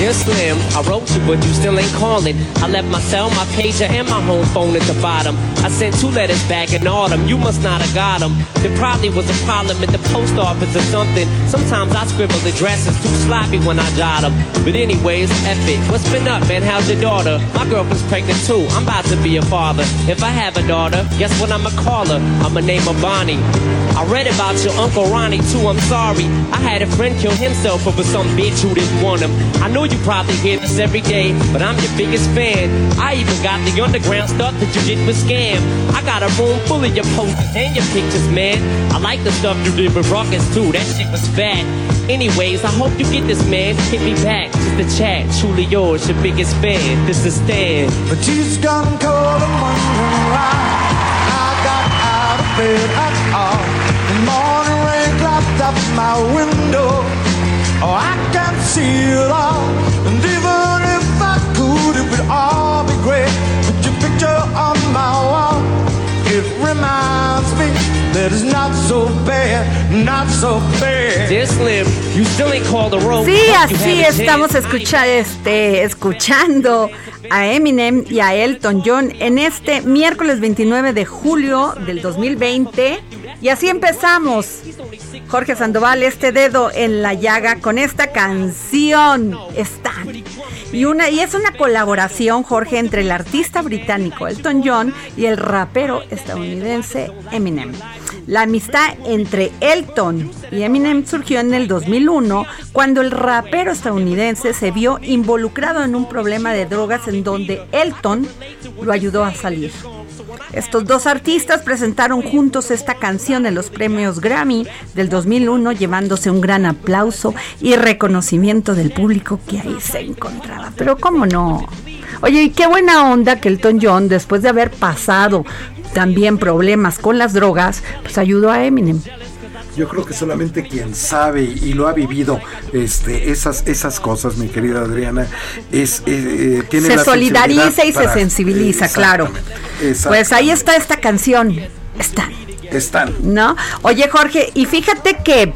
Dear Slim, I wrote you, but you still ain't calling. I left my cell, my pager, and my home phone at the bottom. I sent two letters back in autumn. You must not have got them. There probably was a problem at the post office or something. Sometimes I scribble addresses too sloppy when I jot them. But anyways, F it. What's been up, man? How's your daughter? My girlfriend's pregnant too. I'm about to be a father. If I have a daughter, guess what I'ma call her? I'ma name her Bonnie. I read about your Uncle Ronnie too, I'm sorry. I had a friend kill himself over some bitch who didn't want him. I know you probably hear this every day, but I'm your biggest fan. I even got the underground stuff that you did with Scam. I got a room full of your posters and your pictures, man. I like the stuff you did with Ruckus too, that shit was fat. Anyways, I hope you get this, man. Hit me back to the chat. Truly yours, your biggest fan. This is Stan. But she's gone cold and wondering why I got out of bed at my window. Oh, I can see it all. And even if I could, it would all be great. Put your picture on my wall. It reminds me that it's not so bad, not so bad. You still ain't called road. Sí, así estamos escucha, este, escuchando a Eminem y a Elton John en este miércoles 29 de julio del 2020. Y así empezamos. Jorge Sandoval, este dedo en la llaga con esta canción. Están. Y, una, y es una colaboración, Jorge, entre el artista británico Elton John y el rapero estadounidense Eminem. La amistad entre Elton y Eminem surgió en el 2001 cuando el rapero estadounidense se vio involucrado en un problema de drogas en donde Elton lo ayudó a salir. Estos dos artistas presentaron juntos esta canción en los premios Grammy del 2001, llevándose un gran aplauso y reconocimiento del público que ahí se encontraba. Pero cómo no. Oye, y qué buena onda que Elton John, después de haber pasado también problemas con las drogas, pues ayudó a Eminem. Yo creo que solamente quien sabe y lo ha vivido este, esas, esas cosas, mi querida Adriana, es, eh, eh, tiene se la solidariza y se sensibiliza, claro. Pues ahí está esta canción. Están. Están. ¿no? Oye, Jorge, y fíjate que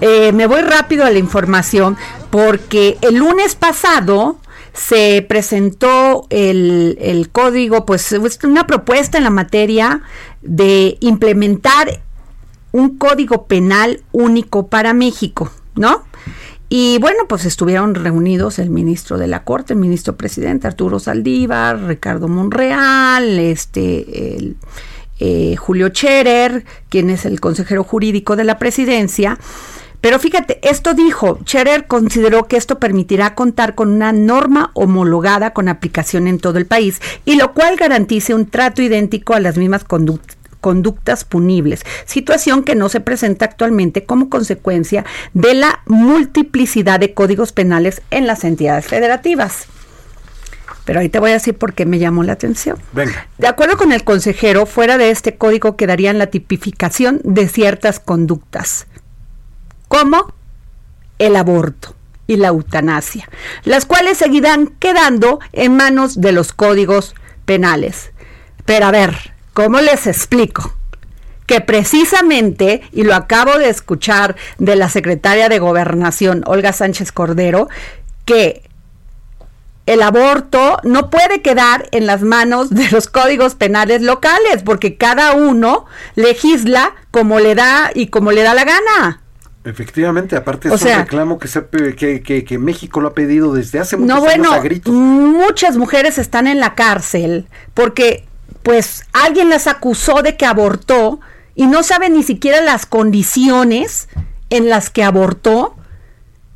eh, me voy rápido a la información porque el lunes pasado se presentó el, el código, pues es una propuesta en la materia de implementar un código penal único para México, ¿no? Y bueno, pues estuvieron reunidos el ministro de la Corte, el ministro presidente Arturo Saldívar, Ricardo Monreal, este, el, eh, Julio Scherer, quien es el consejero jurídico de la presidencia. Pero fíjate, esto dijo, Scherer consideró que esto permitirá contar con una norma homologada con aplicación en todo el país y lo cual garantice un trato idéntico a las mismas conductas conductas punibles, situación que no se presenta actualmente como consecuencia de la multiplicidad de códigos penales en las entidades federativas. Pero ahí te voy a decir por qué me llamó la atención. Venga. De acuerdo con el consejero, fuera de este código quedarían la tipificación de ciertas conductas, como el aborto y la eutanasia, las cuales seguirán quedando en manos de los códigos penales. Pero a ver, ¿cómo les explico? que precisamente, y lo acabo de escuchar de la secretaria de Gobernación, Olga Sánchez Cordero, que el aborto no puede quedar en las manos de los códigos penales locales, porque cada uno legisla como le da y como le da la gana. Efectivamente, aparte es O sea- un reclamo que, se, que, que, que México lo ha pedido desde hace muchos No, años bueno, a gritos. muchas mujeres están en la cárcel porque pues alguien las acusó de que abortó y no sabe ni siquiera las condiciones en las que abortó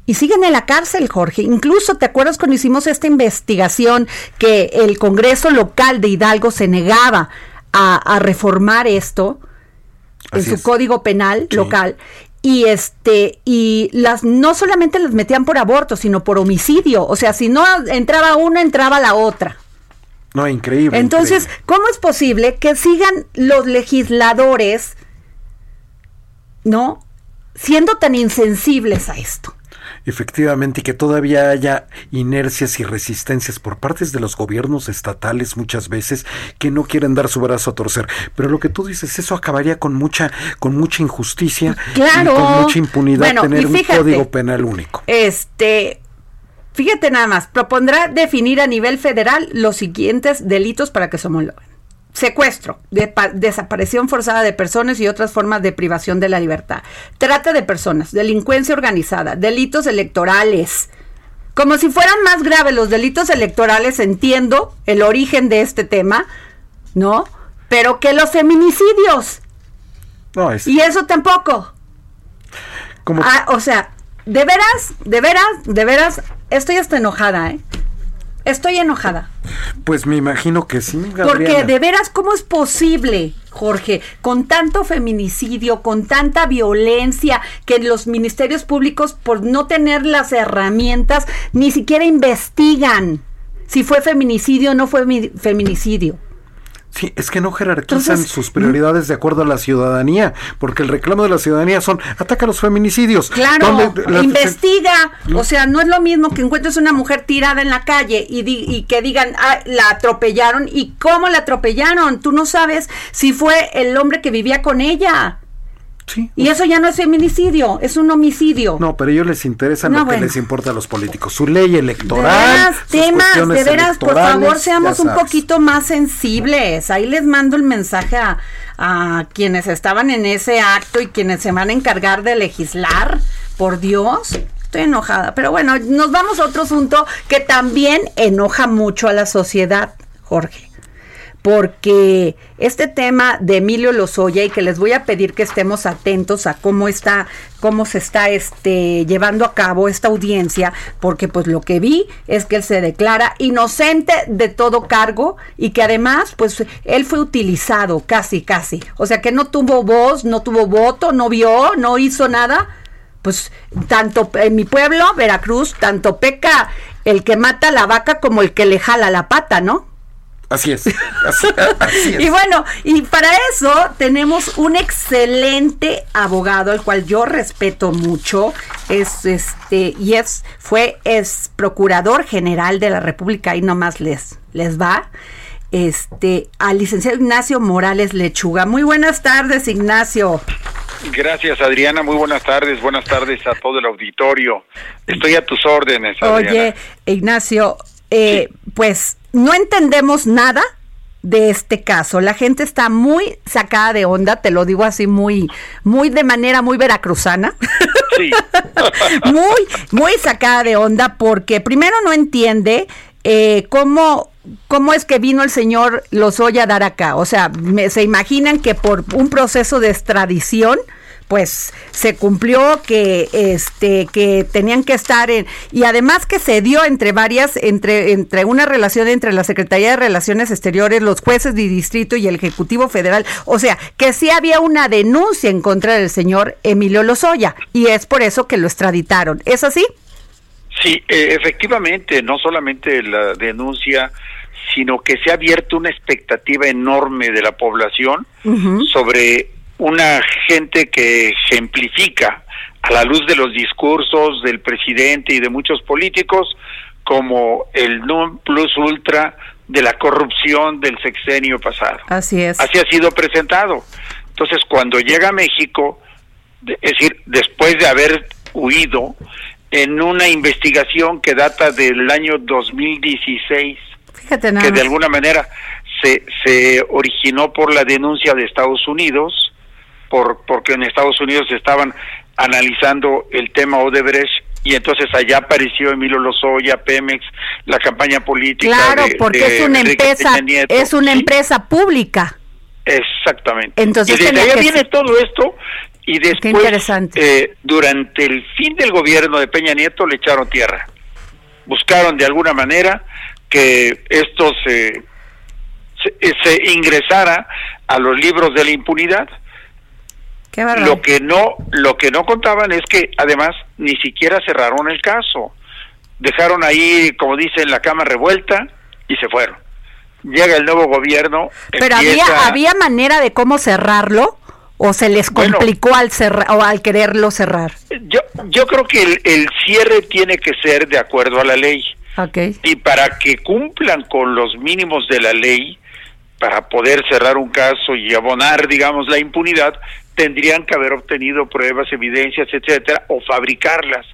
y siguen en la cárcel, Jorge. Incluso, ¿te acuerdas cuando hicimos esta investigación que el Congreso local de Hidalgo se negaba a, a reformar esto en su es. código penal Sí. local? Y este, y las no solamente las metían por aborto, sino por homicidio. O sea, si no entraba una, entraba la otra. No, increíble. Entonces, increíble. ¿cómo es posible que sigan los legisladores, ¿no? Siendo tan insensibles a esto. Efectivamente, y que todavía haya inercias y resistencias por partes de los gobiernos estatales muchas veces que no quieren dar su brazo a torcer. Pero lo que tú dices, eso acabaría con mucha, con mucha injusticia Claro. y con mucha impunidad Bueno, tener y un código penal único. Este, fíjate nada más, propondrá definir a nivel federal los siguientes delitos para que se homologuen. Secuestro, desaparición forzada de personas y otras formas de privación de la libertad. Trata de personas, delincuencia organizada, delitos electorales. Como si fueran más graves los delitos electorales, entiendo el origen de este tema, ¿no? Pero que los feminicidios. No, es Y eso tampoco. como Ah, o sea, de veras, de veras, de veras, estoy hasta enojada, ¿eh? Estoy enojada. pues me imagino que sí, Porque Gabriela. de veras, ¿cómo es posible, Jorge, con tanto feminicidio, con tanta violencia, que los ministerios públicos, por no tener las herramientas, ni siquiera investigan si fue feminicidio o no fue mi- feminicidio? Sí, es que no jerarquizan Entonces, sus prioridades de acuerdo a la ciudadanía, porque el reclamo de la ciudadanía son ataca a los feminicidios. Claro, la- investiga. O sea, no es lo mismo que encuentres una mujer tirada en la calle y, di- y que digan, ah, la atropellaron. ¿Y cómo la atropellaron? Tú no sabes si fue el hombre que vivía con ella. Sí. Y eso ya no es feminicidio, es un homicidio. No, pero a ellos les interesa No, lo que les importa a los políticos, su ley de electoral. veras, temas, cuestiones de veras, por favor, seamos un poquito más sensibles. Ahí les mando el mensaje a, a quienes estaban en ese acto y quienes se van a encargar de legislar. Por Dios, estoy enojada. Pero bueno, nos vamos a otro asunto que también enoja mucho a la sociedad, Jorge porque este tema de Emilio Lozoya y que les voy a pedir que estemos atentos a cómo está cómo se está este llevando a cabo esta audiencia, porque pues lo que vi es que él se declara inocente de todo cargo y que además pues él fue utilizado casi casi, o sea que no tuvo voz, no tuvo voto, no vio, no hizo nada. Pues tanto en mi pueblo, Veracruz, tanto peca el que mata la vaca como el que le jala la pata, ¿no? Así es. Así, así es. Y bueno, y para eso tenemos un excelente abogado, al cual yo respeto mucho, es este, y es, fue, es procurador general de la República, y nomás les, les va, este, al licenciado Ignacio Morales Lechuga. Muy buenas tardes, Ignacio. Gracias, Adriana. Muy buenas tardes. Buenas tardes a todo el auditorio. Estoy a tus órdenes, Adriana. Oye, Ignacio, eh, pues no entendemos nada de este caso. La gente está muy sacada de onda, te lo digo así muy, muy de manera muy veracruzana. Sí. muy, muy sacada de onda porque primero no entiende eh, cómo, cómo es que vino el señor Lozoya a dar acá. O sea, me- se imaginan que por un proceso de extradición pues se cumplió que este que tenían que estar en y además que se dio entre varias entre entre una relación entre la Secretaría de Relaciones Exteriores, los jueces de distrito y el Ejecutivo Federal, o sea, que sí había una denuncia en contra del señor Emilio Lozoya y es por eso que lo extraditaron. ¿Es así? Sí, eh, efectivamente, no solamente la denuncia, sino que se ha abierto una expectativa enorme de la población sobre una gente que ejemplifica a la luz de los discursos del presidente y de muchos políticos como el non plus ultra de la corrupción del sexenio pasado. Así es. Así ha sido presentado. Entonces, cuando llega a México, es decir, después de haber huido en una investigación que data del año 2016, Fíjate nada que de alguna manera se, se originó por la denuncia de Estados Unidos, por, porque en Estados Unidos estaban analizando el tema Odebrecht y entonces allá apareció Emilio Lozoya, Pemex, la campaña política. Claro, de- porque de es una Enrique empresa, Nieto. es una Sí, empresa pública. Exactamente. Entonces y desde allá que viene todo esto y después, interesante. eh, durante el fin del gobierno de Peña Nieto le echaron tierra. Buscaron de alguna manera que esto se, se, se ingresara a los libros de la impunidad. Qué. Lo que no, lo que no contaban es que además ni siquiera cerraron el caso. Dejaron ahí, como dicen, la cama revuelta y se fueron. Llega el nuevo gobierno. Pero empieza- había había manera de cómo cerrarlo o se les Bueno. complicó al cerrar o al quererlo cerrar. Yo, yo creo que el, el cierre tiene que ser de acuerdo a la ley. Y para que cumplan con los mínimos de la ley, para poder cerrar un caso y abonar, digamos, la impunidad, tendrían que haber obtenido pruebas, evidencias, etcétera, o fabricarlas.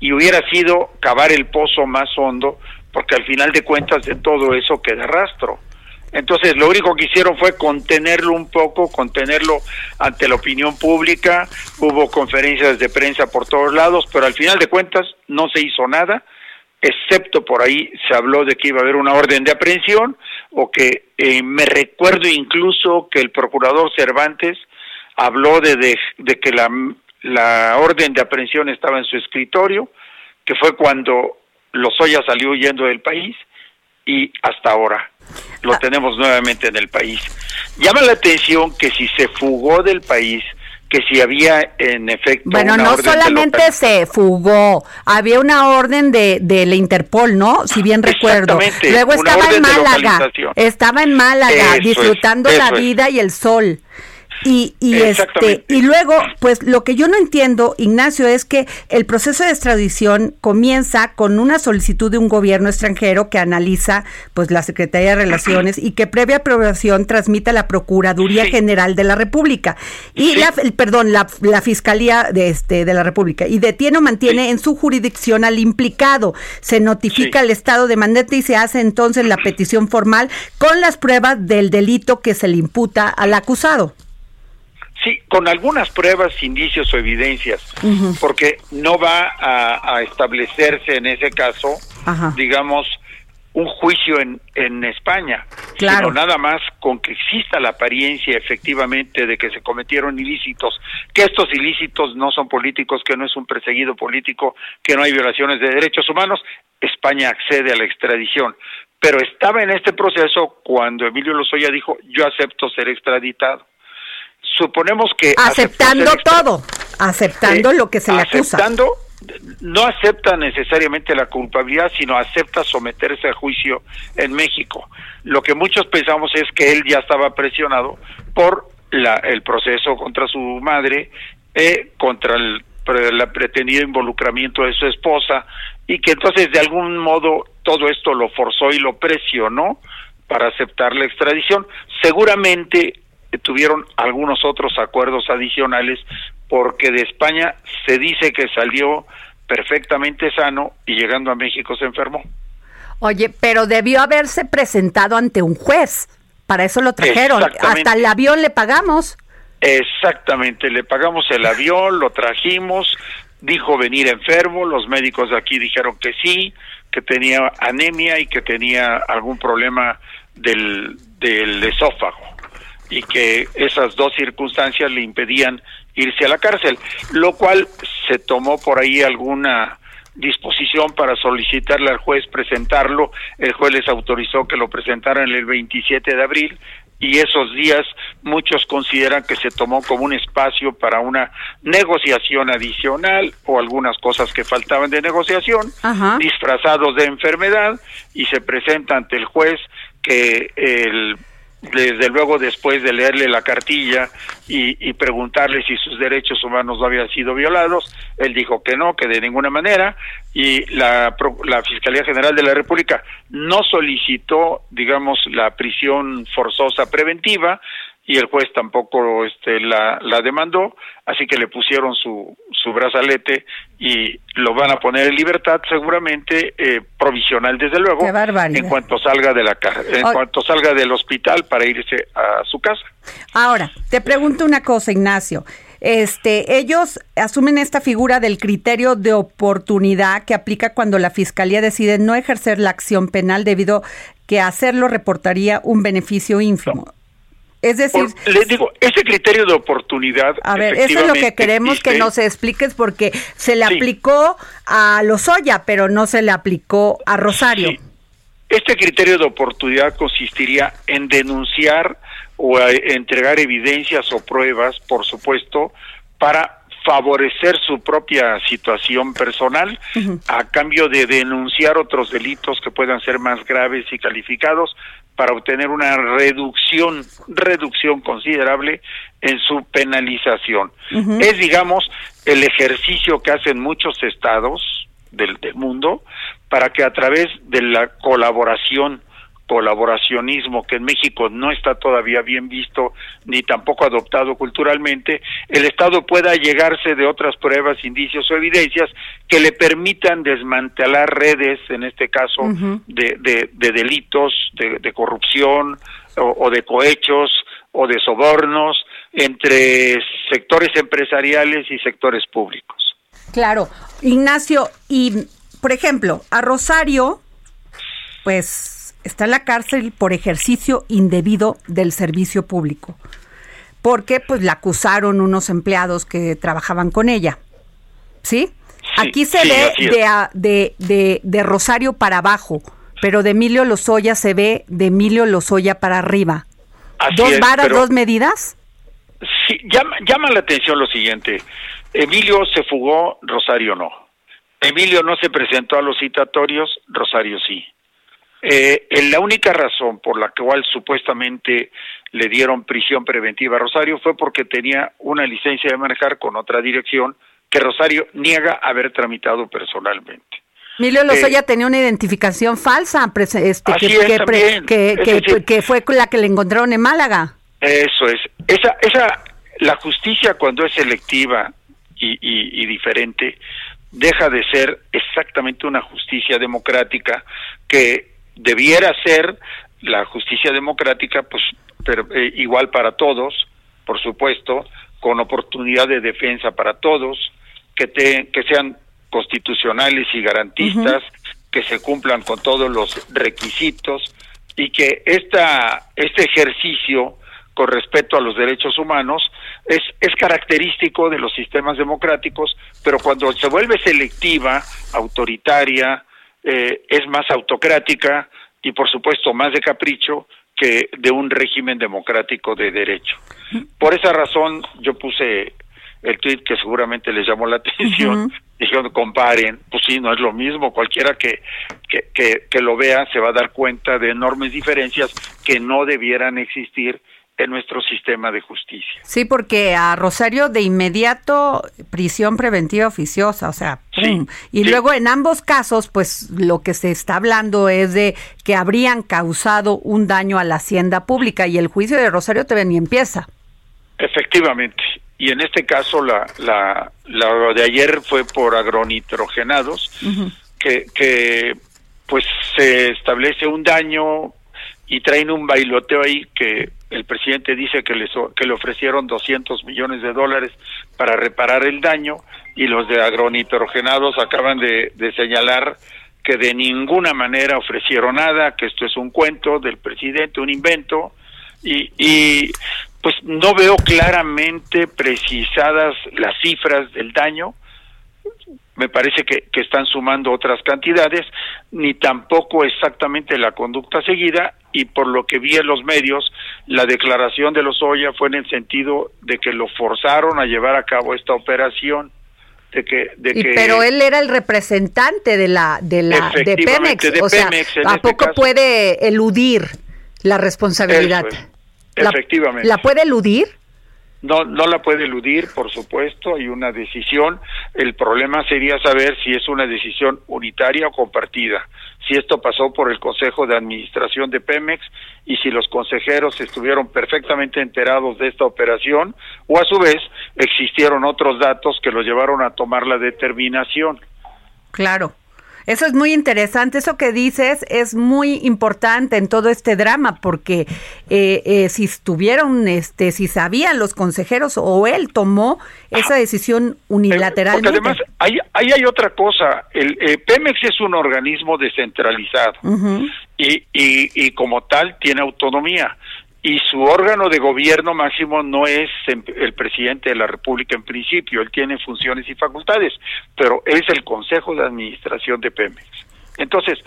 Y hubiera sido cavar el pozo más hondo, porque al final de cuentas de todo eso queda rastro. Entonces, lo único que hicieron fue contenerlo un poco, contenerlo ante la opinión pública. Hubo conferencias de prensa por todos lados, pero al final de cuentas no se hizo nada, excepto por ahí se habló de que iba a haber una orden de aprehensión, o que eh, me recuerdo incluso que el procurador Cervantes habló de, de, de que la, la orden de aprehensión estaba en su escritorio, que fue cuando Lozoya salió huyendo del país y hasta ahora lo tenemos nuevamente en el país. Llama la atención que si se fugó del país, que si había en efecto Bueno, una no orden solamente se fugó, había una orden de, de la Interpol, ¿no? Si bien recuerdo. Luego estaba en Málaga, estaba en Málaga Eso es, disfrutando la es. vida y el sol. Y, y este y luego pues lo que yo no entiendo Ignacio es que el proceso de extradición comienza con una solicitud de un gobierno extranjero que analiza pues la Secretaría de Relaciones y que previa aprobación transmite a la Procuraduría Sí. General de la República y Sí. la el- perdón la, la Fiscalía de este de la República y detiene o mantiene Sí. en su jurisdicción al implicado se notifica al Estado demandante y se hace entonces la petición formal con las pruebas del delito que se le imputa al acusado Sí, con algunas pruebas, indicios o evidencias, porque no va a, a establecerse en ese caso, Ajá. digamos, un juicio en, en España, Claro. sino nada más con que exista la apariencia efectivamente de que se cometieron ilícitos, que estos ilícitos no son políticos, que no es un perseguido político, que no hay violaciones de derechos humanos, España accede a la extradición. Pero estaba en este proceso cuando Emilio Lozoya dijo, yo acepto ser extraditado. Suponemos que... aceptando todo aceptando eh, lo que se le acusa aceptando, no acepta necesariamente la culpabilidad, sino acepta someterse a juicio en México. Lo que muchos pensamos es que él ya estaba presionado por la, el proceso contra su madre, eh, contra el, el pretendido involucramiento de su esposa, y que entonces de algún modo todo esto lo forzó y lo presionó para aceptar la extradición. Seguramente tuvieron algunos otros acuerdos adicionales porque de España se dice que salió perfectamente sano y llegando a México se enfermó. Oye, pero debió haberse presentado ante un juez. Para eso lo trajeron. Hasta el avión le pagamos. Exactamente, le pagamos el avión, lo trajimos, dijo venir enfermo, los médicos de aquí dijeron que sí, que tenía anemia y que tenía algún problema del, del esófago y que esas dos circunstancias le impedían irse a la cárcel, lo cual se tomó por ahí alguna disposición para solicitarle al juez presentarlo, el juez les autorizó que lo presentaran el 27 de abril y esos días muchos consideran que se tomó como un espacio para una negociación adicional o algunas cosas que faltaban de negociación, Ajá. disfrazados de enfermedad y se presenta ante el juez que el desde luego después de leerle la cartilla y, preguntarle si sus derechos humanos no habían sido violados, él dijo que no, que de ninguna manera, y la, la Fiscalía General de la República no solicitó, digamos, la prisión forzosa preventiva, y el juez tampoco este, la, la demandó, así que le pusieron su, su brazalete y lo van a poner en libertad seguramente eh, provisional desde luego en cuanto salga de la en cuanto salga del hospital para irse a su casa. Ahora, te pregunto una cosa, Ignacio. Este, ellos asumen esta figura del criterio de oportunidad que aplica cuando la fiscalía decide no ejercer la acción penal debido que hacerlo reportaría un beneficio ínfimo. Es decir, les digo, ese criterio de oportunidad. A ver, eso es lo que queremos que nos expliques porque se le aplicó a Lozoya, pero no se le aplicó a Rosario. Este criterio de oportunidad consistiría en denunciar o entregar evidencias o pruebas, por supuesto, para favorecer su propia situación personal a cambio de denunciar otros delitos que puedan ser más graves y calificados para obtener una reducción, reducción considerable en su penalización. Es, digamos, el ejercicio que hacen muchos estados del, del mundo para que a través de la colaboración colaboracionismo que en México no está todavía bien visto ni tampoco adoptado culturalmente, el Estado pueda llegarse de otras pruebas, indicios o evidencias que le permitan desmantelar redes, en este caso, de, de, delitos, de, corrupción o, de cohechos o de sobornos entre sectores empresariales y sectores públicos. Claro, Ignacio, y por ejemplo, a Rosario, pues está en la cárcel por ejercicio indebido del servicio público, porque pues la acusaron unos empleados que trabajaban con ella. ¿Sí? Aquí se ve de, de, de, Rosario para abajo, pero de Emilio Lozoya se ve de Emilio Lozoya para arriba. ¿Dos varas, dos medidas? Sí, llama, llama la atención lo siguiente. Emilio se fugó, Rosario no. Emilio no se presentó a los citatorios, Rosario sí. Eh, la única razón por la cual supuestamente le dieron prisión preventiva a Rosario fue porque tenía una licencia de manejar con otra dirección que Rosario niega haber tramitado personalmente. Emilio Lozoya eh, tenía una identificación falsa, este, que, que, fue la que le encontraron en Málaga. Eso es. Esa, esa, la justicia cuando es selectiva y, y, y diferente deja de ser exactamente una justicia democrática que debiera ser la justicia democrática, pues pero, eh, igual para todos, por supuesto, con oportunidad de defensa para todos, que, te, que sean constitucionales y garantistas, que se cumplan con todos los requisitos y que esta, este ejercicio con respecto a los derechos humanos es, es característico de los sistemas democráticos, pero cuando se vuelve selectiva, autoritaria, eh, es más autocrática y por supuesto más de capricho que de un régimen democrático de derecho. Por esa razón yo puse el tweet que seguramente les llamó la atención, dijeron comparen, pues sí, no es lo mismo, cualquiera que, que, que, que lo vea se va a dar cuenta de enormes diferencias que no debieran existir en nuestro sistema de justicia. Sí, porque a Rosario de inmediato prisión preventiva oficiosa, o sea, y luego en ambos casos, pues lo que se está hablando es de que habrían causado un daño a la hacienda pública y el juicio de Rosario todavía ni empieza. Efectivamente, y en este caso la, la, la de ayer fue por agronitrogenados, que, que pues se establece un daño y traen un bailoteo ahí que el presidente dice que, les, que le ofrecieron 200 millones de dólares para reparar el daño y los de agronitrogenados acaban de, señalar que de ninguna manera ofrecieron nada, que esto es un cuento del presidente, un invento, y, y pues no veo claramente precisadas las cifras del daño, me parece que, que, están sumando otras cantidades, ni tampoco exactamente la conducta seguida, y por lo que vi en los medios, la declaración de los Oya fue en el sentido de que lo forzaron a llevar a cabo esta operación. De que, de que, pero él era el representante de la de la de Pemex, o sea, ¿a este poco puede eludir la responsabilidad? efectivamente. ¿La puede eludir? No, no la puede eludir, por supuesto, hay una decisión. El problema sería saber si es una decisión unitaria o compartida, si esto pasó por el Consejo de Administración de Pemex y si los consejeros estuvieron perfectamente enterados de esta operación o a su vez existieron otros datos que lo llevaron a tomar la determinación. Claro. Eso es muy interesante, eso que dices es muy importante en todo este drama, porque eh, eh, si estuvieron, este, si sabían los consejeros o él tomó esa decisión unilateralmente. Porque además, ahí, hay otra cosa, el eh, Pemex es un organismo descentralizado y, y, y como tal tiene autonomía y su órgano de gobierno máximo no es el presidente de la República en principio, él tiene funciones y facultades, pero es el Consejo de Administración de Pemex. Entonces,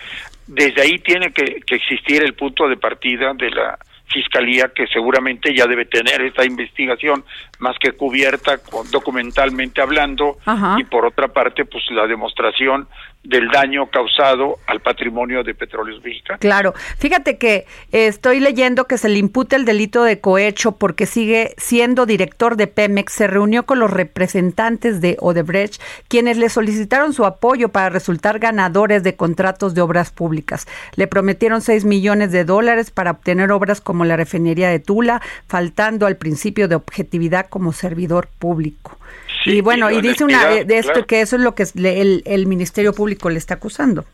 desde ahí tiene que, existir el punto de partida de la Fiscalía que seguramente ya debe tener esta investigación más que cubierta documentalmente hablando y por otra parte pues la demostración del daño causado al patrimonio de petróleos mexicanos. Claro, fíjate que eh, estoy leyendo que se le imputa el delito de cohecho porque sigue siendo director de Pemex, se reunió con los representantes de Odebrecht, quienes le solicitaron su apoyo para resultar ganadores de contratos de obras públicas. Le prometieron 6 millones de dólares para obtener obras como la refinería de Tula, faltando al principio de objetividad como servidor público y bueno, y, dice una de esto que eso es lo que el, el Ministerio Público le está acusando.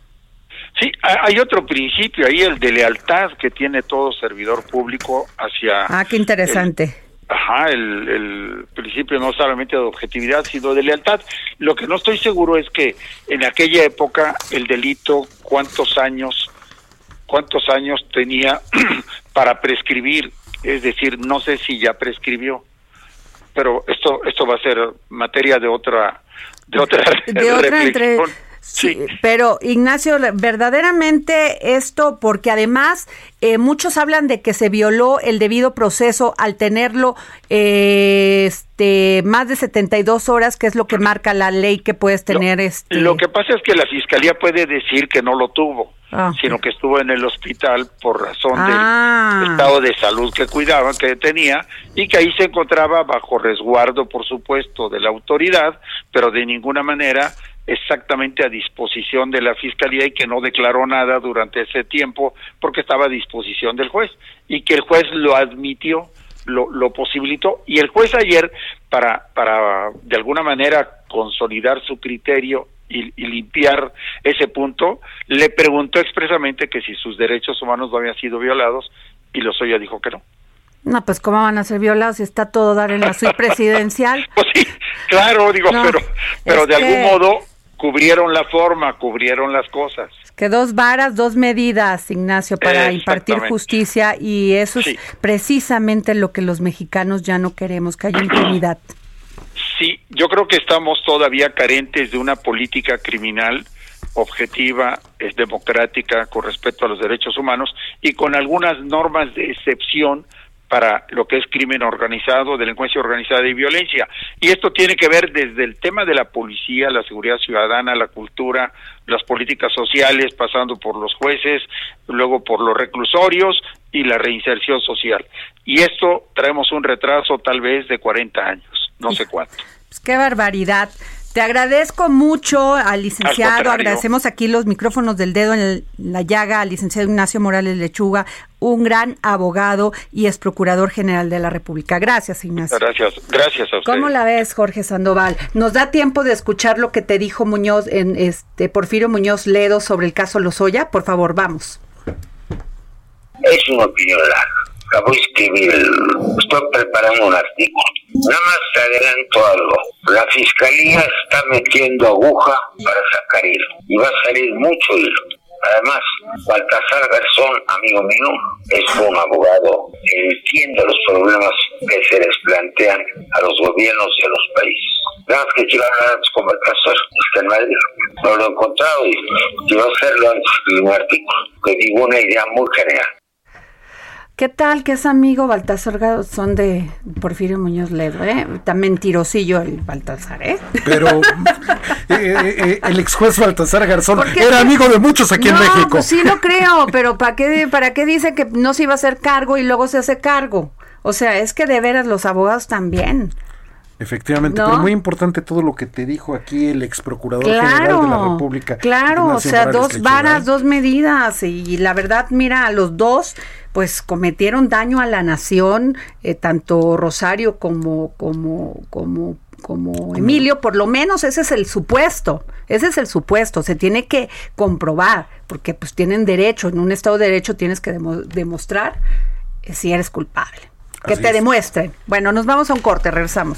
Sí, hay otro principio ahí, el de lealtad que tiene todo servidor público hacia... Ah, qué interesante. ajá, el, el, principio no solamente de objetividad, sino de lealtad. Lo que no estoy seguro es que en aquella época el delito, cuántos años, cuántos años tenía para prescribir, es decir, no sé si ya prescribió pero esto esto va a ser materia de otra de otra, de otra. Sí, pero Ignacio, verdaderamente esto, porque además eh, muchos hablan de que se violó el debido proceso al tenerlo eh, este, más de 72 horas, que es lo que marca la ley que puedes tener. este... Lo que pasa es que la fiscalía puede decir que no lo tuvo. Ah, sino que estuvo en el hospital por razón del ah. estado de salud que cuidaba, que tenía, y que ahí se encontraba bajo resguardo, por supuesto, de la autoridad, pero de ninguna manera exactamente a disposición de la fiscalía y que no declaró nada durante ese tiempo porque estaba a disposición del juez y que el juez lo admitió, lo, lo posibilitó y el juez ayer para para de alguna manera consolidar su criterio y, limpiar ese punto, le preguntó expresamente que si sus derechos humanos no habían sido violados y Lozoya dijo que no. No, pues cómo van a ser violados si está todo dar en la suite presidencial. pues sí, claro, digo, pero, pero de algún modo cubrieron la forma, cubrieron las cosas. Que dos varas, dos medidas, Ignacio, para impartir justicia y eso es precisamente lo que los mexicanos ya no queremos, que haya impunidad. Sí, yo creo que estamos todavía carentes de una política criminal objetiva, es democrática con respecto a los derechos humanos y con algunas normas de excepción para lo que es crimen organizado, delincuencia organizada y violencia. Y esto tiene que ver desde el tema de la policía, la seguridad ciudadana, la cultura, las políticas sociales, pasando por los jueces, luego por los reclusorios y la reinserción social. Y esto traemos un retraso tal vez de 40 años, no sé cuánto. Pues qué barbaridad. Te agradezco mucho al licenciado, agradecemos aquí los micrófonos del dedo en la llaga al licenciado Ignacio Morales Lechuga, un gran abogado y es procurador general de la República. Gracias, Ignacio. Gracias, gracias a usted. ¿Cómo la ves, Jorge Sandoval? ¿Nos da tiempo de escuchar lo que te dijo Muñoz en este Porfirio Muñoz Ledo sobre el caso Lozoya? Por favor, vamos. Es una opinión acabo de escribir, estoy preparando un artículo. Nada más te adelanto algo. La fiscalía está metiendo aguja para sacar hilo y va a salir mucho hilo. Además, Baltasar Garzón, amigo mío, es un abogado que entiende los problemas que se les plantean a los gobiernos a los países. Nada más que quiero hablar con Baltasar, está en Madrid. No lo he encontrado y quiero hacerlo antes de un artículo que digo una idea muy general. ¿Qué tal que es amigo Baltasar Son de Porfirio Muñoz Ledo, eh? Tan mentirosillo el Baltasar, ¿eh? Pero eh, eh, eh, el ex juez Baltasar Garzón era amigo de muchos aquí en México. Pues sí lo creo, pero ¿para qué, ¿para qué dice que no se iba a hacer cargo y luego se hace cargo? O sea, es que de veras los abogados también. Efectivamente, ¿No? pero muy importante todo lo que te dijo aquí el ex procurador general de la República. claro, o sea, dos varas, ¿eh? dos medidas y la verdad, mira, los dos pues cometieron daño a la nación, eh, tanto Rosario como como como como Emilio, por lo menos ese es el supuesto, ese es el supuesto, se tiene que comprobar, porque pues tienen derecho, en un Estado de Derecho tienes que demo- demostrar eh, si eres culpable, que Así te es. demuestren. Bueno, nos vamos a un corte, regresamos.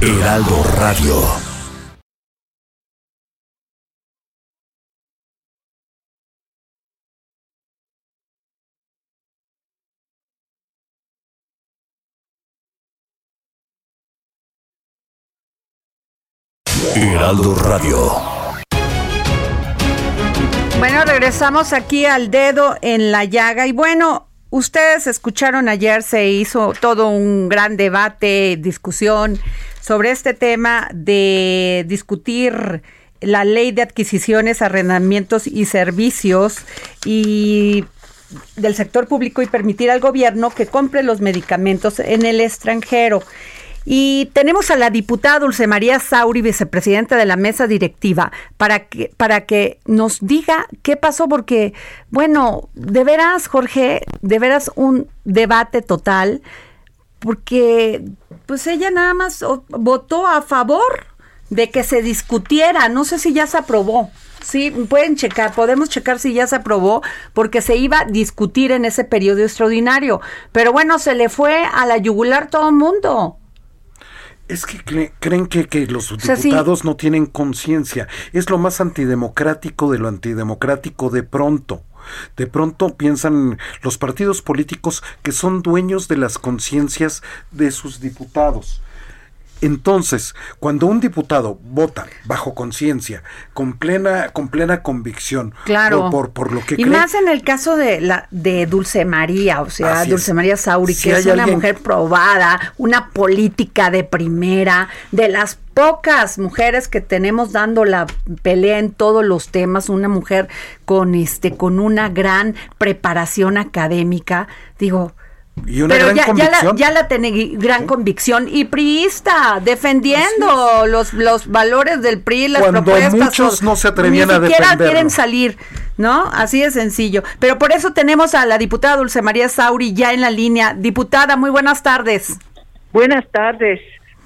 Heraldo Radio. Heraldo Radio. Bueno, regresamos aquí al dedo en la llaga y bueno, ustedes escucharon ayer se hizo todo un gran debate, discusión sobre este tema de discutir la ley de adquisiciones, arrendamientos y servicios y del sector público y permitir al gobierno que compre los medicamentos en el extranjero. Y tenemos a la diputada Dulce María Sauri, vicepresidenta de la mesa directiva, para que, para que nos diga qué pasó, porque, bueno, de veras, Jorge, de veras un debate total, porque pues ella nada más votó a favor de que se discutiera, no sé si ya se aprobó. Sí, pueden checar, podemos checar si ya se aprobó, porque se iba a discutir en ese periodo extraordinario. Pero bueno, se le fue a la yugular todo el mundo. Es que cre- creen que, que los sea, sí. diputados no tienen conciencia. Es lo más antidemocrático de lo antidemocrático de pronto. De pronto piensan los partidos políticos que son dueños de las conciencias de sus diputados. Entonces, cuando un diputado vota bajo conciencia, con plena, con plena convicción, Claro. por, por, por lo que y cree, más en el caso de la de Dulce María, o sea, Dulce es. María Sauri, Si que es una alguien- mujer probada, una política de primera, de las pocas mujeres que tenemos dando la pelea en todos los temas, una mujer con este con una gran preparación académica, digo, y una pero gran ya, ya la, convicción. ya la tiene gran convicción y priista, defendiendo los, los valores del PRI, las Cuando propuestas. muchos no se atrevían ni a siquiera defenderlo. quieren salir, ¿no? Así de sencillo. Pero por eso tenemos a la diputada Dulce María Sauri ya en la línea. Diputada, muy buenas tardes. Buenas tardes.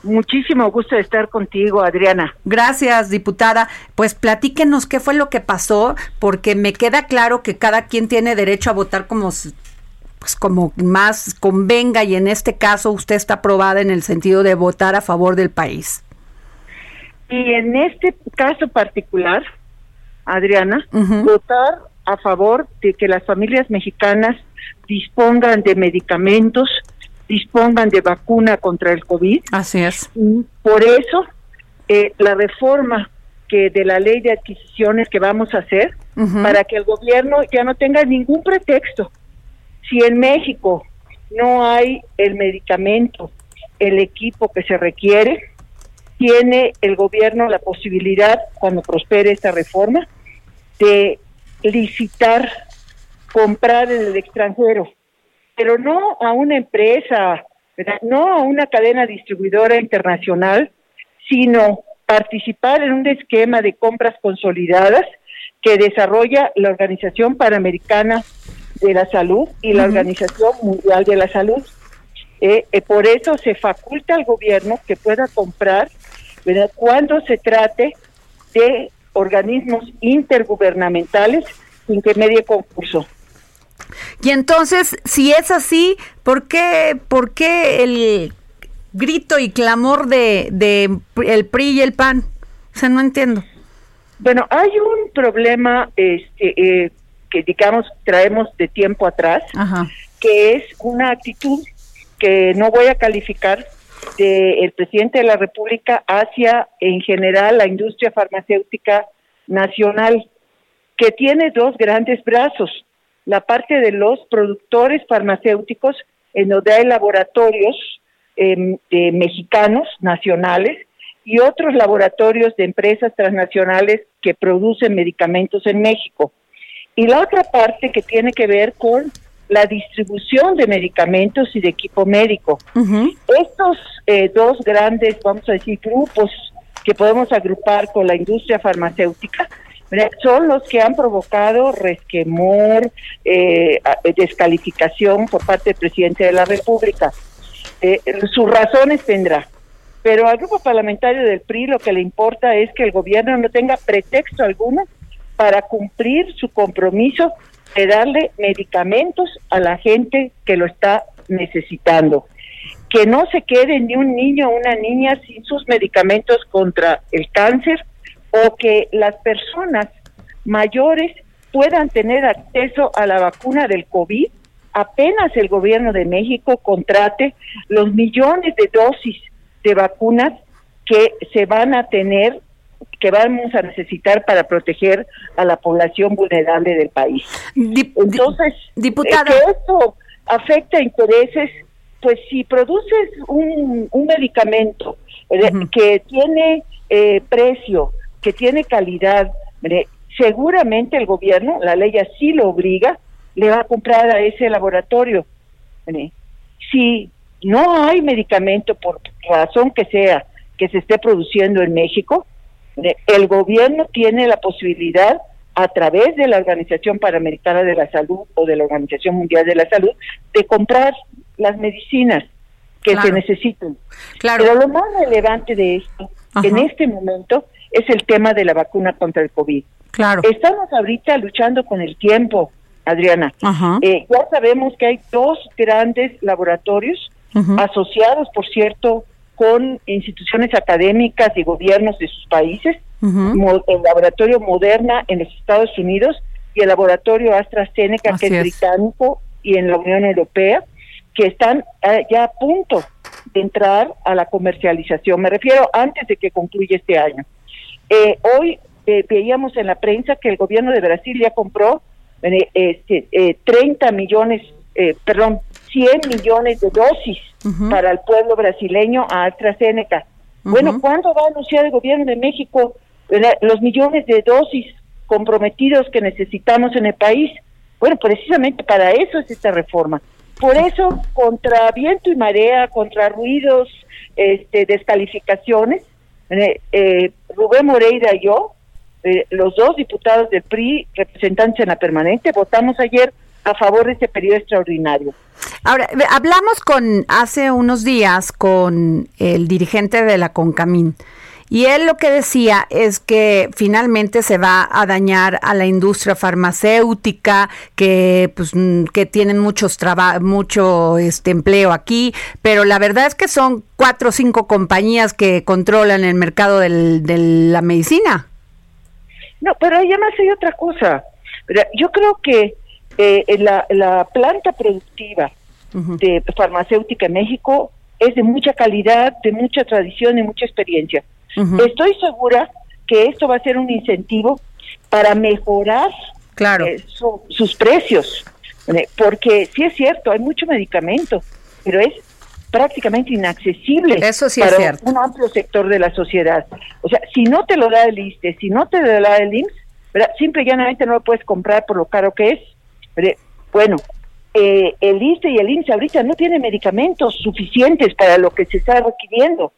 Muchísimo gusto de estar contigo, Adriana. Gracias, diputada. Pues platíquenos qué fue lo que pasó, porque me queda claro que cada quien tiene derecho a votar como pues como más convenga y en este caso usted está aprobada en el sentido de votar a favor del país. Y en este caso particular, Adriana, votar a favor de que las familias mexicanas dispongan de medicamentos, dispongan de vacuna contra el COVID. Así es. Y Por eso, eh, la reforma que de la ley de adquisiciones que vamos a hacer, para que el gobierno ya no tenga ningún pretexto. Si en México no hay el medicamento, el equipo que se requiere, tiene el gobierno la posibilidad, cuando prospere esta reforma, de licitar, comprar en el extranjero, pero no a una empresa, no a una cadena distribuidora internacional, sino participar en un esquema de compras consolidadas que desarrolla la Organización Panamericana de la Salud y la. Organización Mundial de la Salud. Eh, eh, por eso se faculta al gobierno que pueda comprar ¿verdad? cuando se trate de organismos intergubernamentales sin que medie concurso. Y entonces, si es así, ¿por qué, por qué el, grito y clamor de, de el PRI y el PAN? O sea, no entiendo. Bueno, hay un problema este, eh, que, digamos, traemos de tiempo atrás, que es una actitud que no voy a calificar del presidente de la República hacia, en general, la industria farmacéutica nacional, que tiene dos grandes brazos. La parte de los productores farmacéuticos, en donde hay laboratorios em, mexicanos, nacionales, y otros laboratorios de empresas transnacionales que producen medicamentos en México. Y la otra parte que tiene que ver con la distribución de medicamentos y de equipo médico. Estos eh, dos grandes, vamos a decir, grupos que podemos agrupar con la industria farmacéutica, son los que han provocado resquemor, eh, descalificación por parte del presidente de la República. Eh, sus razones tendrá, pero al grupo parlamentario del PRI lo que le importa es que el gobierno no tenga pretexto alguno para cumplir su compromiso de darle medicamentos a la gente que lo está necesitando. Que no se quede ni un niño o una niña sin sus medicamentos contra el cáncer o que las personas mayores puedan tener acceso a la vacuna del COVID. Apenas el gobierno de México contrate los millones de dosis de vacunas que se van a tener que vamos a necesitar para proteger a la población vulnerable del país. Entonces, diputada. que esto afecta intereses, pues si produces un, medicamento eh, que tiene eh, precio, que tiene calidad, seguramente el gobierno, la ley así lo obliga, le va a comprar a ese laboratorio. Si no hay medicamento por razón que sea que se esté produciendo en México, el gobierno tiene la posibilidad a través de la Organización Panamericana de la Salud o de la Organización Mundial de la Salud de comprar las medicinas que se necesiten. Claro. Pero lo más relevante de esto en este momento es el tema de la vacuna contra el COVID. Claro. Estamos ahorita luchando con el tiempo, Adriana. Eh, ya sabemos que hay dos grandes laboratorios asociados, por cierto, con instituciones académicas y gobiernos de sus países, el laboratorio Moderna en los Estados Unidos y el laboratorio AstraZeneca, que es, británico, y en la Unión Europea, que están eh, ya a punto de entrar a la comercialización. Me refiero antes de que concluya este año. Eh, hoy eh, veíamos en la prensa que el gobierno de Brasil ya compró este, 30 millones, perdón, 100 millones de dosis para el pueblo brasileño a AstraZeneca. Bueno, ¿cuándo va a anunciar el gobierno de México los millones de dosis comprometidos que necesitamos en el país? Bueno, precisamente para eso es esta reforma. Por eso, contra viento y marea, contra ruidos, este, descalificaciones, eh, eh, Rubén Moreira y yo, eh, los dos diputados del PRI, representantes en la permanente, votamos ayer a favor de este periodo extraordinario. Ahora, hablamos con hace unos días con el dirigente de la CONCAMIN y él lo que decía es que finalmente se va a dañar a la industria farmacéutica, que pues mm, que tienen muchos mucho este empleo aquí, pero la verdad es que son cuatro o cinco compañías que controlan el mercado del, de la medicina. No, pero además hay otra cosa. Yo creo que eh, la, la, planta productiva de farmacéutica en México es de mucha calidad, de mucha tradición y mucha experiencia. Estoy segura que esto va a ser un incentivo para mejorar claro. Eh, sus precios, eh, porque sí es cierto, hay mucho medicamento, pero es prácticamente inaccesible Eso sí para es cierto. un amplio sector de la sociedad. O sea, si no te lo da el ISTE, si no te lo da el IMSS, simple y llanamente no lo puedes comprar por lo caro que es. Bueno, eh, el ISTE y el IMSS ahorita no tienen medicamentos suficientes para lo que se está requiriendo.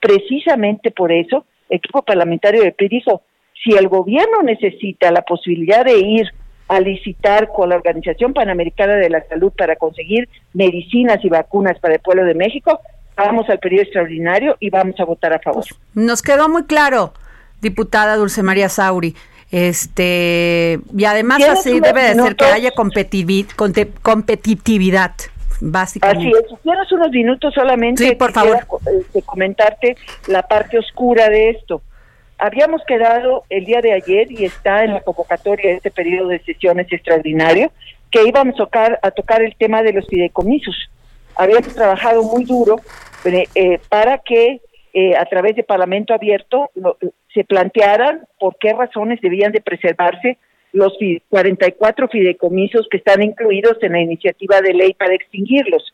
precisamente por eso, el equipo parlamentario de PRI dijo, si el gobierno necesita la posibilidad de ir a licitar con la Organización Panamericana de la Salud para conseguir medicinas y vacunas para el pueblo de México, vamos al periodo extraordinario y vamos a votar a favor. Nos quedó muy claro, diputada Dulce María Sauri. Este, y además así debe de ser que haya competitividad básicamente. Así es, si tienes unos minutos solamente, Sí, por favor. este, comentarte la parte oscura de esto. Habíamos quedado el día de ayer y está en la convocatoria de este periodo de sesiones extraordinario que íbamos a tocar, a tocar el tema de los fideicomisos. Habíamos trabajado muy duro eh, eh, para que eh, a través de Parlamento Abierto lo- se plantearan por qué razones debían de preservarse los fi- 44 fideicomisos que están incluidos en la iniciativa de ley para extinguirlos.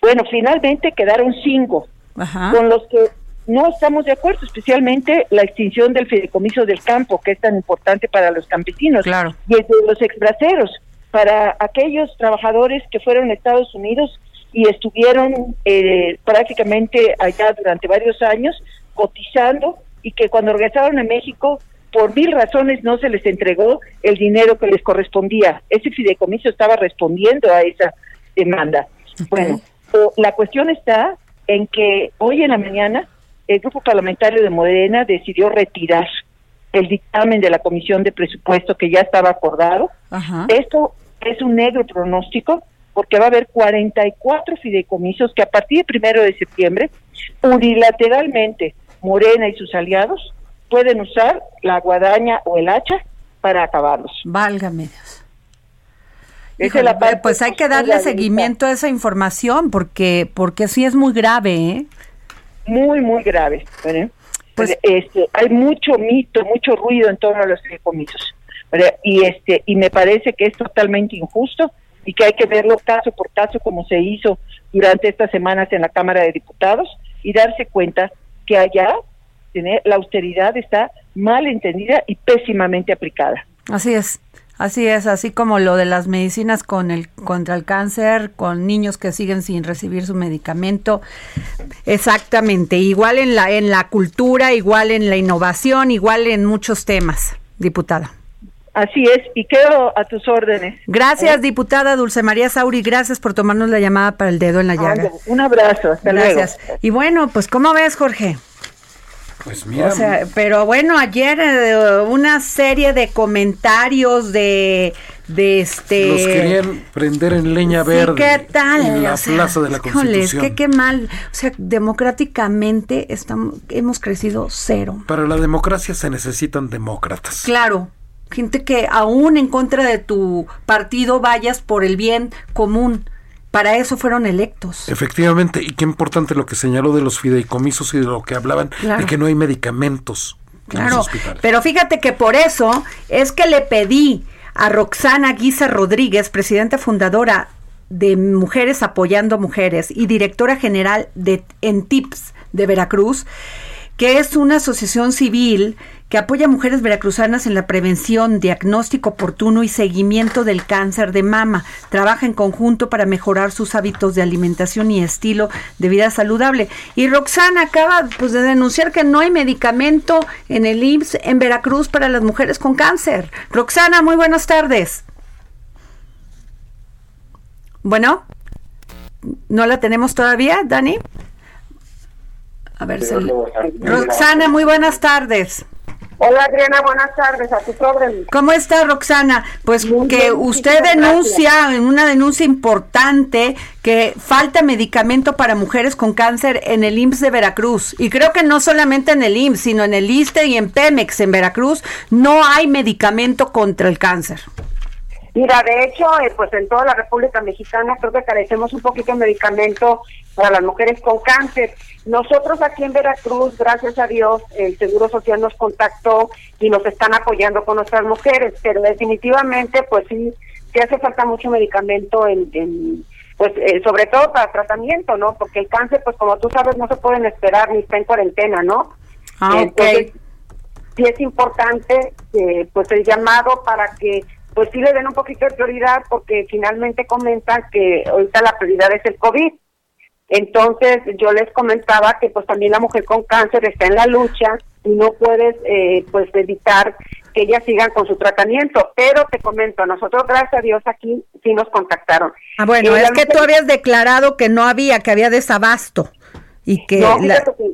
Bueno, finalmente quedaron cinco, Ajá. con los que no estamos de acuerdo, especialmente la extinción del fideicomiso del campo, que es tan importante para los campesinos, Claro. y el de los exbraceros, para aquellos trabajadores que fueron a Estados Unidos y estuvieron eh, prácticamente allá durante varios años cotizando y que cuando regresaron a México por mil razones no se les entregó el dinero que les correspondía. Ese fideicomiso estaba respondiendo a esa demanda. Bueno, la cuestión está en que hoy en la mañana el grupo parlamentario de Morena decidió retirar el dictamen de la Comisión de Presupuesto que ya estaba acordado. Ajá. Esto es un negro pronóstico porque va a haber 44 fideicomisos que a partir del primero de septiembre, unilateralmente, Morena y sus aliados pueden usar la guadaña o el hacha para acabarlos. Válgame Dios. Esa Híjole, es la parte pues hay que darle seguimiento a esa información porque porque sí es muy grave, ¿eh? muy, muy grave. ¿verdad? Pues- este, hay mucho mito, mucho ruido en torno a los fideicomisos. Y, este, y me parece que es totalmente injusto y que hay que verlo caso por caso como se hizo durante estas semanas en la Cámara de Diputados y darse cuenta que allá tener, la austeridad está mal entendida y pésimamente aplicada. Así es. Así es, así como lo de las medicinas con el contra el cáncer, con niños que siguen sin recibir su medicamento. Exactamente, igual en la en la cultura, igual en la innovación, igual en muchos temas, diputada. Así es, y quedo a tus órdenes. Gracias, diputada Dulce María Sauri, gracias por tomarnos la llamada para el dedo en la llaga. Un abrazo, hasta Gracias. Y bueno, pues ¿cómo ves, Jorge? Pues mira, O sea, pero bueno, ayer eh, una serie de comentarios de de este los querían prender en leña Sí, verde ¿qué tal? en la O sea, plaza de la Constitución. que qué mal. O sea, democráticamente estamos, hemos crecido cero. Para la democracia se necesitan demócratas. Claro, gente que aún en contra de tu partido vayas por el bien común. Para eso fueron electos. Efectivamente, y qué importante lo que señaló de los fideicomisos y de lo que hablaban Claro. de que no hay medicamentos en Claro, los hospitales. pero fíjate que por eso es que le pedí a Roxana Guisa Rodríguez, presidenta fundadora de Mujeres Apoyando Mujeres y directora general de en TIPS de Veracruz, que es una asociación civil que apoya a mujeres veracruzanas en la prevención, diagnóstico oportuno y seguimiento del cáncer de mama. Trabaja en conjunto para mejorar sus hábitos de alimentación y estilo de vida saludable. Y Roxana acaba pues, de denunciar que no hay medicamento en el IMSS en Veracruz para las mujeres con cáncer. Roxana, muy buenas tardes. Bueno, ¿no la tenemos todavía, Dani? A ver, Roxana, muy buenas tardes. Hola Adriana, buenas tardes, a tu. ¿Cómo está Roxana? Pues Muy que bien, usted denuncia en una denuncia importante que falta medicamento para mujeres con cáncer en el IMSS de Veracruz. Y creo que no solamente en el IMSS, sino en el ISTE y en Pemex en Veracruz no hay medicamento contra el cáncer. Mira, de hecho, eh, pues en toda la República Mexicana creo que carecemos un poquito de medicamento para las mujeres con cáncer. Nosotros aquí en Veracruz, gracias a Dios, el Seguro Social nos contactó y nos están apoyando con nuestras mujeres, pero definitivamente, pues sí, sí hace falta mucho medicamento en, en pues eh, sobre todo para tratamiento, ¿no? Porque el cáncer, pues como tú sabes, no se pueden esperar ni está en cuarentena, ¿no? Ah. Entonces, sí es importante eh, pues el llamado para que pues sí le den un poquito de prioridad porque finalmente comentan que ahorita la prioridad es el COVID. Entonces yo les comentaba que pues también la mujer con cáncer está en la lucha y no puedes eh, pues evitar que ellas sigan con su tratamiento. Pero te comento, nosotros gracias a Dios aquí sí nos contactaron. Ah, bueno, es que tú habías declarado que no había, que había desabasto y que, No, la- fíjate que-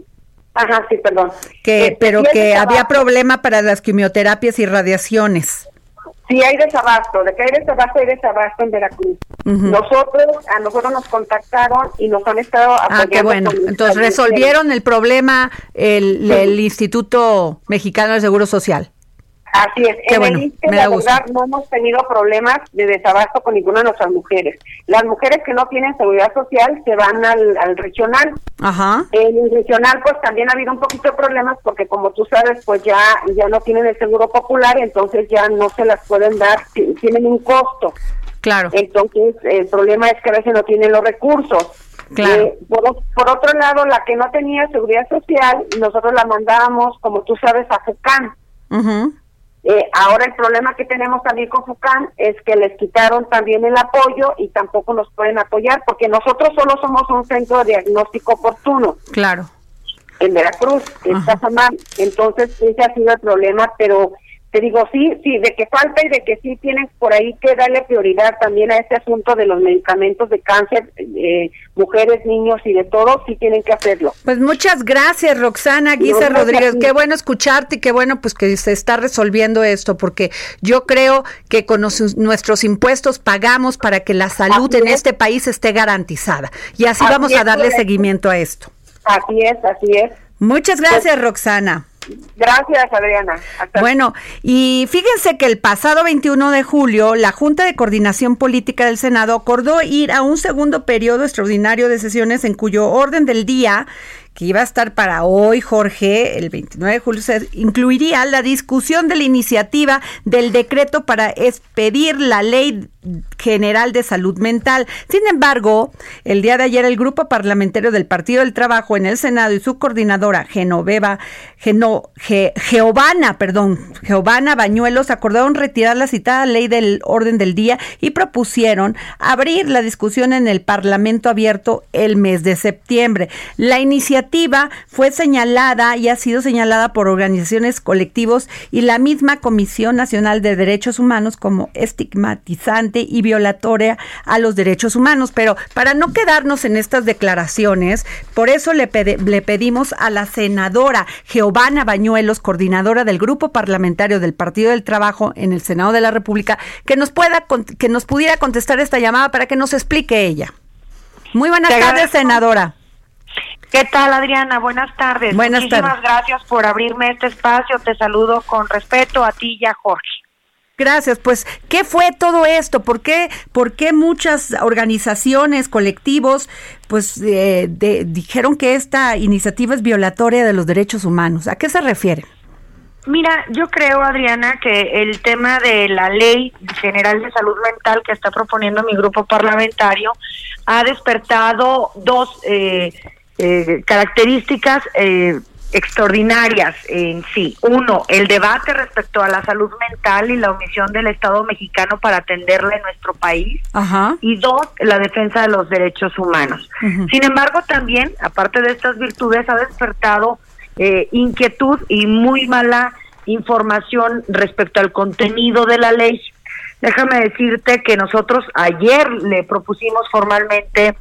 Ajá, sí, perdón. que Este, pero que había problema para las quimioterapias y radiaciones. Sí hay desabasto, de que hay desabasto, hay desabasto en Veracruz. Nosotros, a nosotros nos contactaron y nos han estado apoyando. Ah, qué bueno. Entonces resolvieron el problema el, el Instituto Mexicano del Seguro Social. Así es. Qué en bueno, el da la verdad, no hemos tenido problemas de desabasto con ninguna de nuestras mujeres. Las mujeres que no tienen seguridad social se van al, al regional. Ajá. En el regional, pues también ha habido un poquito de problemas porque, como tú sabes, pues ya ya no tienen el seguro popular, entonces ya no se las pueden dar, ti- tienen un costo. Claro. Entonces, el problema es que a veces no tienen los recursos. Claro. Eh, por, otro lado, la que no tenía seguridad social, nosotros la mandábamos, como tú sabes, a FUCAN. Ujú. Eh, ahora el problema que tenemos también con FUCAN es que les quitaron también el apoyo y tampoco nos pueden apoyar porque nosotros solo somos un centro de diagnóstico oportuno Claro. en Veracruz, en Casamán. Entonces ese ha sido el problema, pero te digo, sí, sí, de que falta y de que sí tienen por ahí que darle prioridad también a este asunto de los medicamentos de cáncer, eh, mujeres, niños y de todo, sí tienen que hacerlo. Pues muchas gracias, Roxana Guisa Rodríguez. Qué bueno escucharte y qué bueno pues que se está resolviendo esto, porque yo creo que con nos- nuestros impuestos pagamos para que la salud Así en es. este país esté garantizada. Y así Así vamos a darle seguimiento a esto. Así es, así es. Muchas gracias, Roxana. Gracias, Adriana. Hasta Bueno, y fíjense que el pasado 21 de julio, la Junta de Coordinación Política del Senado acordó ir a un segundo periodo extraordinario de sesiones en cuyo orden del día que iba a estar para hoy, Jorge, el 29 de julio, se incluiría la discusión de la iniciativa del decreto para expedir la ley general de salud mental. Sin embargo, el día de ayer el grupo parlamentario del Partido del Trabajo en el Senado y su coordinadora Genoveva, Geno, Ge- Geovana, perdón, Geovana Bañuelos acordaron retirar la citada ley del orden del día y propusieron abrir la discusión en el Parlamento abierto el mes de septiembre. La iniciativa fue señalada y ha sido señalada por organizaciones colectivos y la misma Comisión Nacional de Derechos Humanos como estigmatizante y violatoria a los derechos humanos. Pero para no quedarnos en estas declaraciones, por eso le, pedimos a la senadora Giovanna Bañuelos, coordinadora del grupo parlamentario del Partido del Trabajo en el Senado de la República, que nos pueda con- que nos pudiera contestar esta llamada para que nos explique ella. Muy buenas tardes, senadora. ¿Qué tal, Adriana? Buenas tardes. Buenas Muchísimas gracias por abrirme este espacio. Te saludo con respeto a ti y a Jorge. Gracias. Pues, ¿qué fue todo esto? ¿Por qué, por qué muchas organizaciones, colectivos, pues eh, de- dijeron que esta iniciativa es violatoria de los derechos humanos? ¿A qué se refiere? Mira, yo creo, Adriana, que el tema de la ley general de salud mental que está proponiendo mi grupo parlamentario ha despertado dos eh, eh, características eh, extraordinarias en sí. Uno, el debate respecto a la salud mental y la omisión del Estado mexicano para atenderla en nuestro país. Ajá. y dos, la defensa de los derechos humanos. Sin embargo, también, aparte de estas virtudes, ha despertado eh, inquietud y muy mala información respecto al contenido de la ley. Déjame decirte que nosotros ayer le propusimos formalmente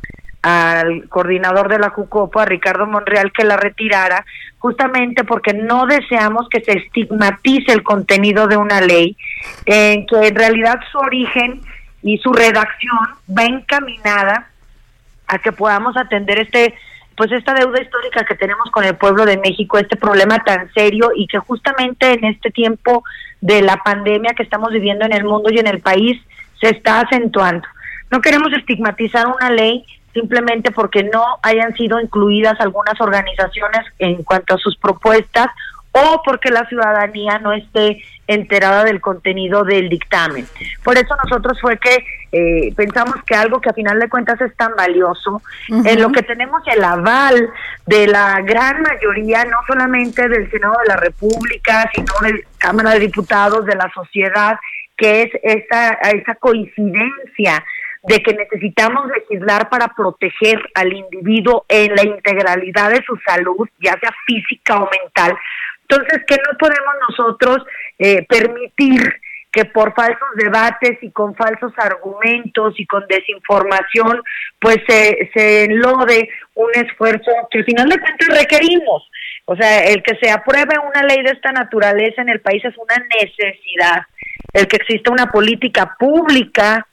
al coordinador de la Jucopo, a Ricardo Monreal, que la retirara, justamente porque no deseamos que se estigmatice el contenido de una ley, en que en realidad su origen y su redacción va encaminada a que podamos atender este pues esta deuda histórica que tenemos con el pueblo de México, este problema tan serio y que justamente en este tiempo de la pandemia que estamos viviendo en el mundo y en el país se está acentuando. No queremos estigmatizar una ley simplemente porque no hayan sido incluidas algunas organizaciones en cuanto a sus propuestas o porque la ciudadanía no esté enterada del contenido del dictamen. Por eso nosotros fue que eh, pensamos que algo que a final de cuentas es tan valioso, en lo que tenemos el aval de la gran mayoría, no solamente del Senado de la República, sino de la Cámara de Diputados, de la sociedad, que es esa, esa coincidencia de que necesitamos legislar para proteger al individuo en la integralidad de su salud, ya sea física o mental. Entonces, que no podemos nosotros eh, permitir que por falsos debates y con falsos argumentos y con desinformación, pues se, se enlode un esfuerzo que al final de cuentas requerimos. O sea, el que se apruebe una ley de esta naturaleza en el país es una necesidad. el que exista una política pública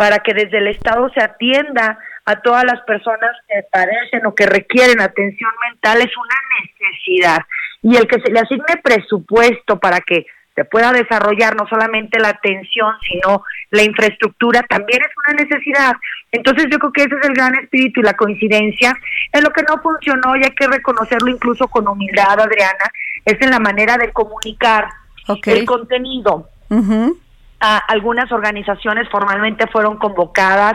para que desde el Estado se atienda a todas las personas que padecen o que requieren atención mental es una necesidad. Y el que se le asigne presupuesto para que se pueda desarrollar no solamente la atención, sino la infraestructura, también es una necesidad. Entonces yo creo que ese es el gran espíritu y la coincidencia. En lo que no funcionó, y hay que reconocerlo incluso con humildad, Adriana, es en la manera de comunicar el contenido. A algunas organizaciones formalmente fueron convocadas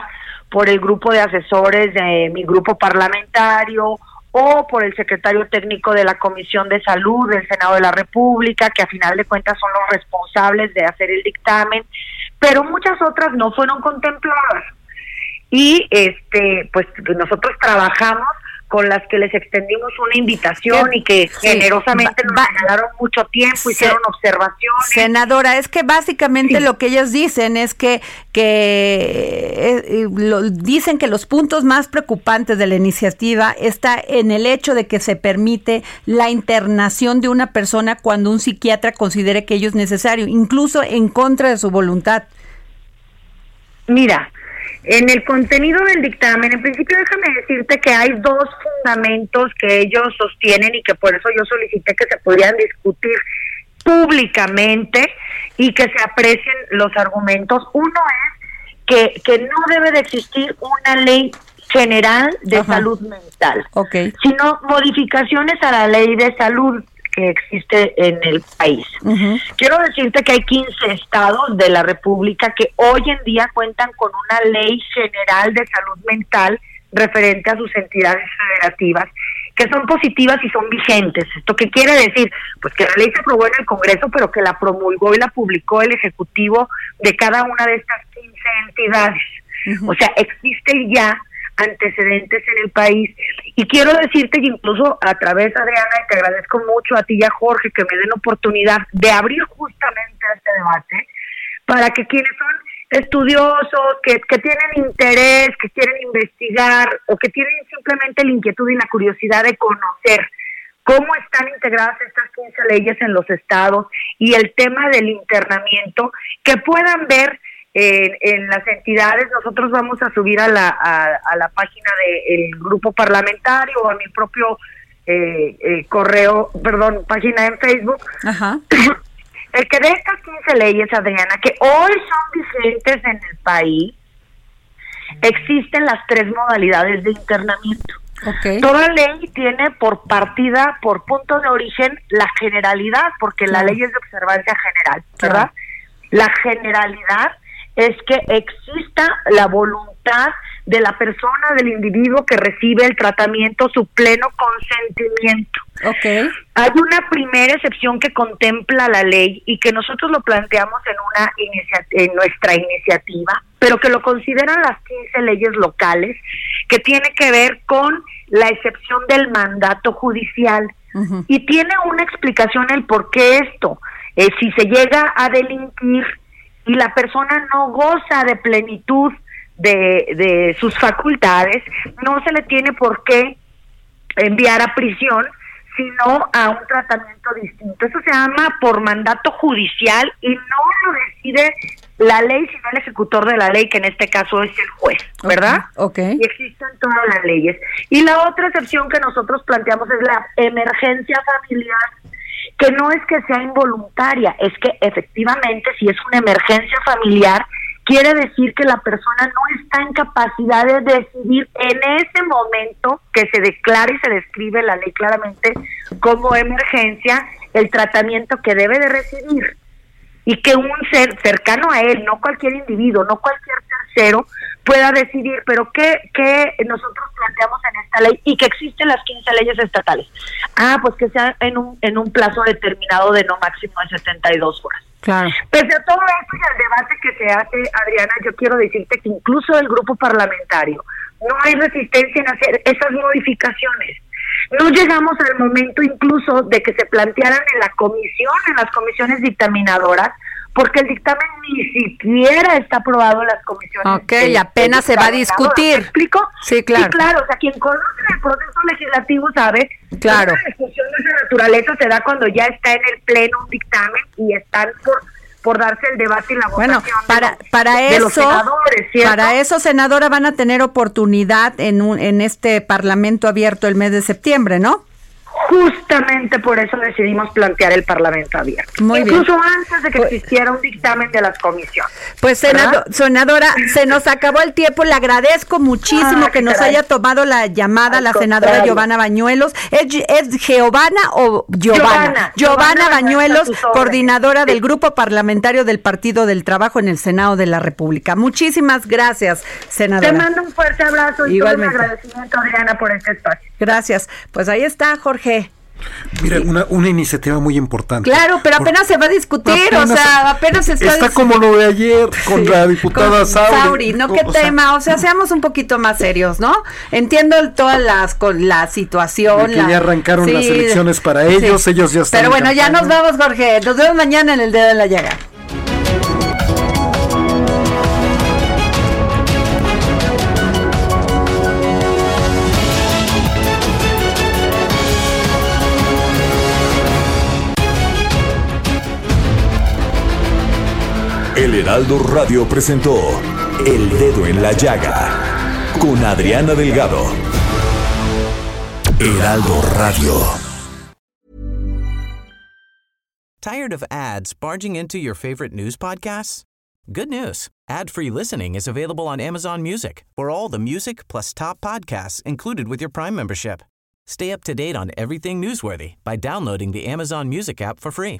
por el grupo de asesores de mi grupo parlamentario o por el secretario técnico de la Comisión de Salud del Senado de la República, que a final de cuentas son los responsables de hacer el dictamen, pero muchas otras no fueron contempladas. Y este, pues nosotros trabajamos con las que les extendimos una invitación y que generosamente nos regalaron mucho tiempo, hicieron observaciones. Senadora, es que básicamente lo que ellos dicen es que, que eh, dicen que los puntos más preocupantes de la iniciativa está en el hecho de que se permite la internación de una persona cuando un psiquiatra considere que ello es necesario, incluso en contra de su voluntad. Mira, en el contenido del dictamen, en principio déjame decirte que hay dos fundamentos que ellos sostienen y que por eso yo solicité que se pudieran discutir públicamente y que se aprecien los argumentos. Uno es que, que no debe de existir una ley general de salud mental, sino modificaciones a la ley de salud que existe en el país. Quiero decirte que hay 15 estados de la República que hoy en día cuentan con una ley general de salud mental referente a sus entidades federativas que son positivas y son vigentes. ¿Esto qué quiere decir? Pues que la ley se aprobó en el Congreso, pero que la promulgó y la publicó el Ejecutivo de cada una de estas 15 entidades. O sea, existe ya antecedentes en el país. Y quiero decirte que incluso a través, Adriana, y te agradezco mucho a ti y a Jorge que me den oportunidad de abrir justamente este debate para que quienes son estudiosos, que, que tienen interés, que quieren investigar o que tienen simplemente la inquietud y la curiosidad de conocer cómo están integradas estas 15 leyes en los estados y el tema del internamiento, que puedan ver en, las entidades. Nosotros vamos a subir a la, a, la página del grupo parlamentario o a mi propio eh, eh, correo, perdón, página en Facebook. El que de estas 15 leyes, Adriana, que hoy son vigentes en el país, existen las tres modalidades de internamiento. Toda ley tiene por partida, por punto de origen, la generalidad, porque la ley es de observancia general, ¿verdad? La generalidad es que exista la voluntad de la persona, del individuo que recibe el tratamiento, su pleno consentimiento. Okay. Hay una primera excepción que contempla la ley y que nosotros lo planteamos en una en nuestra iniciativa, pero que lo consideran las 15 leyes locales, que tiene que ver con la excepción del mandato judicial. Y tiene una explicación el por qué esto. Eh, si se llega a delinquir y la persona no goza de plenitud de, de sus facultades, no se le tiene por qué enviar a prisión, sino a un tratamiento distinto. Eso se llama por mandato judicial y no lo decide la ley, sino el ejecutor de la ley, que en este caso es el juez, ¿verdad? Ok. Y existen todas las leyes. Y la otra excepción que nosotros planteamos es la emergencia familiar que no es que sea involuntaria, es que efectivamente si es una emergencia familiar, quiere decir que la persona no está en capacidad de decidir en ese momento que se declara y se describe la ley claramente como emergencia el tratamiento que debe de recibir. Y que un ser cercano a él, no cualquier individuo, no cualquier tercero, pueda decidir, pero ¿qué, qué nosotros planteamos en esta ley y que existen las 15 leyes estatales? Ah, pues que sea en un, en un plazo determinado de no máximo de 72 horas. Claro. Pese a todo esto y al debate que se hace, Adriana, yo quiero decirte que incluso el grupo parlamentario no hay resistencia en hacer esas modificaciones. No llegamos al momento incluso de que se plantearan en la comisión, en las comisiones dictaminadoras, porque el dictamen ni siquiera está aprobado en las comisiones. Ok, y apenas se va a discutir. ¿Me explico? Sí, claro. Sí, claro, o sea, quien conoce el proceso legislativo sabe claro. que la discusión de esa naturaleza se da cuando ya está en el pleno un dictamen y están por por darse el debate y la Bueno, votación de para, los- para de eso, los senadores, ¿cierto? para eso, senadora, van a tener oportunidad en, un, en este parlamento abierto el mes de septiembre, ¿no? Justamente por eso decidimos plantear el Parlamento abierto. Muy bien. Incluso antes de que existiera un dictamen de las comisiones. Pues senadora, se nos acabó el tiempo. Le agradezco muchísimo Ah, que nos haya tomado la llamada Al la senadora contrario. Giovanna Bañuelos. ¿Es, es Giovanna o Giovanna? Giovanna. Bañuelos, coordinadora del Grupo Parlamentario del Partido del Trabajo en el Senado de la República. Muchísimas gracias, senadora. Te mando un fuerte abrazo y todo un agradecimiento, Adriana, por este espacio. Gracias. Pues ahí está, Jorge. Mira, una, una iniciativa muy importante. Claro, pero apenas se va a discutir, o Apenas- sea, apenas se está Está como lo de ayer con la diputada Con Sauri. ¿no? ¿Qué O sea, tema? O sea, seamos un poquito más serios, ¿no? Entiendo todas las, con la situación. Que la- ya arrancaron las elecciones para sí. ellos, ellos ya están Pero en bueno, ya nos vamos, Jorge. Nos vemos mañana en el dedo de la llaga. El Heraldo Radio presentó El Dedo en la Llaga con Adriana Delgado. Heraldo Radio. Tired of ads barging into your favorite news podcasts? Good news. Ad-free listening is available on Amazon Music for all the music plus top podcasts included with your Prime membership. Stay up to date on everything newsworthy by downloading the Amazon Music app for free